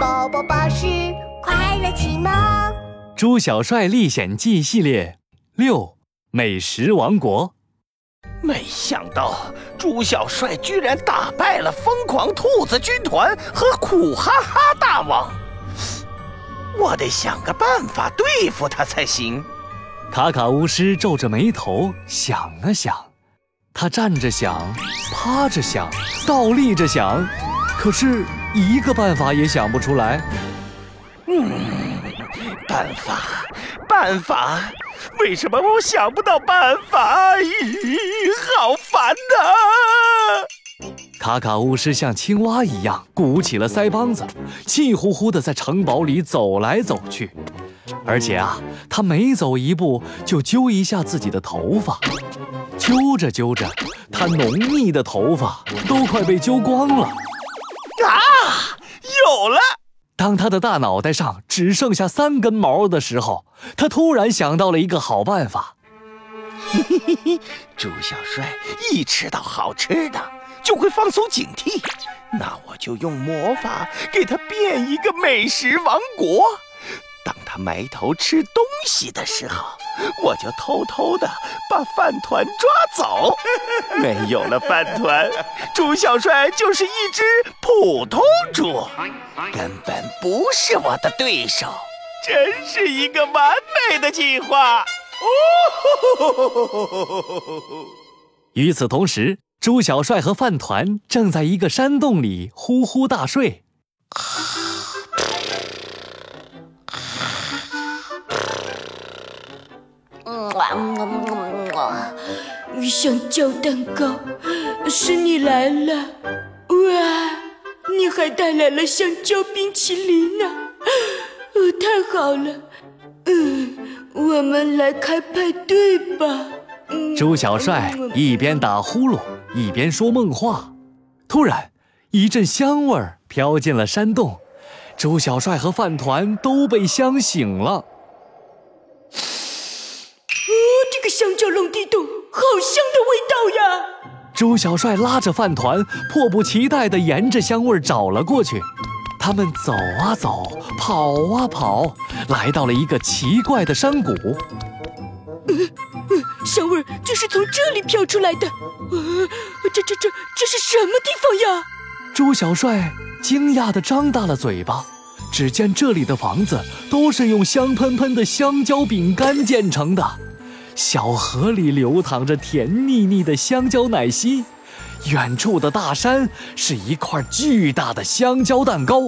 宝宝巴士快乐启蒙《猪小帅历险记》系列六：美食王国。没想到猪小帅居然打败了疯狂兔子军团和苦哈哈大王，我得想个办法对付他才行。卡卡巫师皱着眉头想了想，他站着想，趴着想，倒立着想，可是一个办法也想不出来。嗯，办法，办法，为什么我想不到办法？咦，好烦呐！卡卡巫师像青蛙一样鼓起了腮帮子，气呼呼地在城堡里走来走去。而且啊，他每走一步就揪一下自己的头发，揪着揪着，他浓密的头发都快被揪光了。当他的大脑袋上只剩下三根毛的时候，他突然想到了一个好办法。嘿嘿嘿，猪小帅一吃到好吃的就会放松警惕，那我就用魔法给他变一个美食王国。当他埋头吃东西的时候，我就偷偷的把饭团抓走。没有了饭团，猪小帅就是一只普通猪，根本不是我的对手。真是一个完美的计划！哦与此同时，猪小帅和饭团正在一个山洞里呼呼大睡。香蕉蛋糕，是你来了！哇，你还带来了香蕉冰淇淋呢！哦，太好了！嗯，我们来开派对吧！猪小帅一边打呼噜一边说梦话，突然一阵香味儿飘进了山洞，猪小帅和饭团都被香醒了。香蕉龙地洞，好香的味道呀！猪小帅拉着饭团，迫不及待地沿着香味找了过去。他们走啊走，跑啊跑，来到了一个奇怪的山谷。呃呃，香味就是从这里飘出来的。呃，这这这这是什么地方呀？猪小帅惊讶地张大了嘴巴。只见这里的房子都是用香喷喷的香蕉饼干建成的。小河里流淌着甜腻腻的香蕉奶昔，远处的大山是一块巨大的香蕉蛋糕，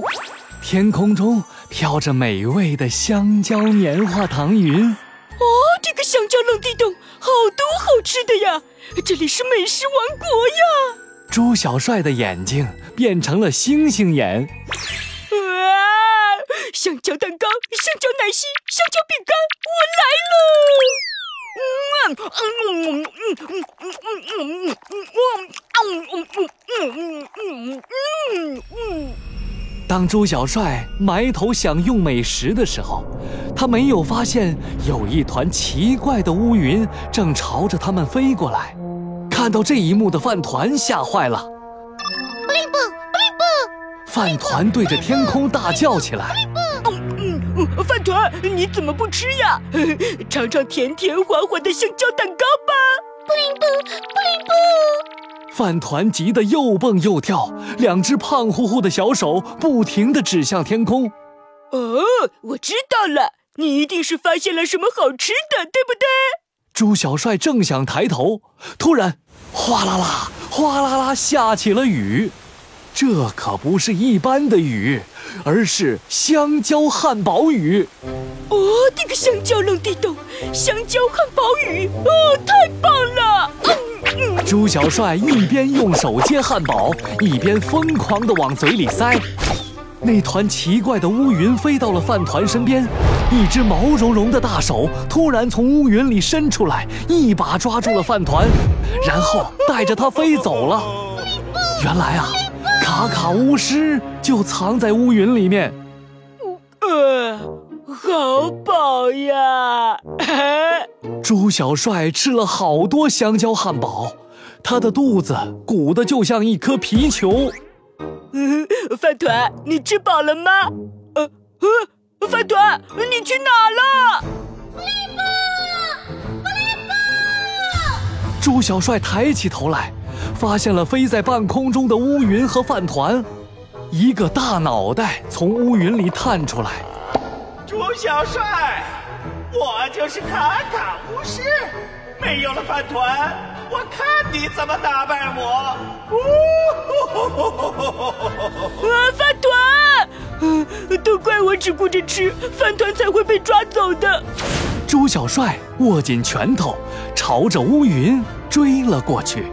天空中飘着美味的香蕉棉花糖云。哦，这个香蕉冷地洞好多好吃的呀！这里是美食王国呀！猪小帅的眼睛变成了星星眼。哇！香蕉蛋糕、香蕉奶昔、香蕉饼干，我来了！当猪小帅埋头享用美食的时候，他没有发现有一团奇怪的乌云正朝着他们飞过来。看到这一幕的饭团吓坏了，布灵布，布灵布！饭团对着天空大叫起来。饭团，你怎么不吃呀？尝尝甜甜滑滑的香蕉蛋糕吧！布灵布，布灵布！饭团急得又蹦又跳，两只胖乎乎的小手不停地指向天空。哦，我知道了，你一定是发现了什么好吃的，对不对？猪小帅正想抬头，突然，哗啦啦，哗啦啦下起了雨。这可不是一般的雨，而是香蕉汉堡雨。哦，这个香蕉冷地洞，香蕉汉堡雨，哦，太棒了！嗯嗯。猪小帅一边用手接汉堡，一边疯狂地往嘴里塞。那团奇怪的乌云飞到了饭团身边，一只毛茸茸的大手突然从乌云里伸出来，一把抓住了饭团，然后带着它飞走了。原来啊。卡卡巫师就藏在乌云里面，呃，好饱呀！猪小帅吃了好多香蕉汉堡，他的肚子鼓得就像一颗皮球。嗯，饭团，你吃饱了吗？呃呃，饭团，你去哪了？猪小帅抬起头来，发现了飞在半空中的乌云和饭团，一个大脑袋从乌云里探出来。猪小帅，我就是卡卡巫师，没有了饭团，我看你怎么打败我！呜啊，饭团！嗯，都怪我只顾着吃，饭团才会被抓走的。猪小帅握紧拳头，朝着乌云追了过去。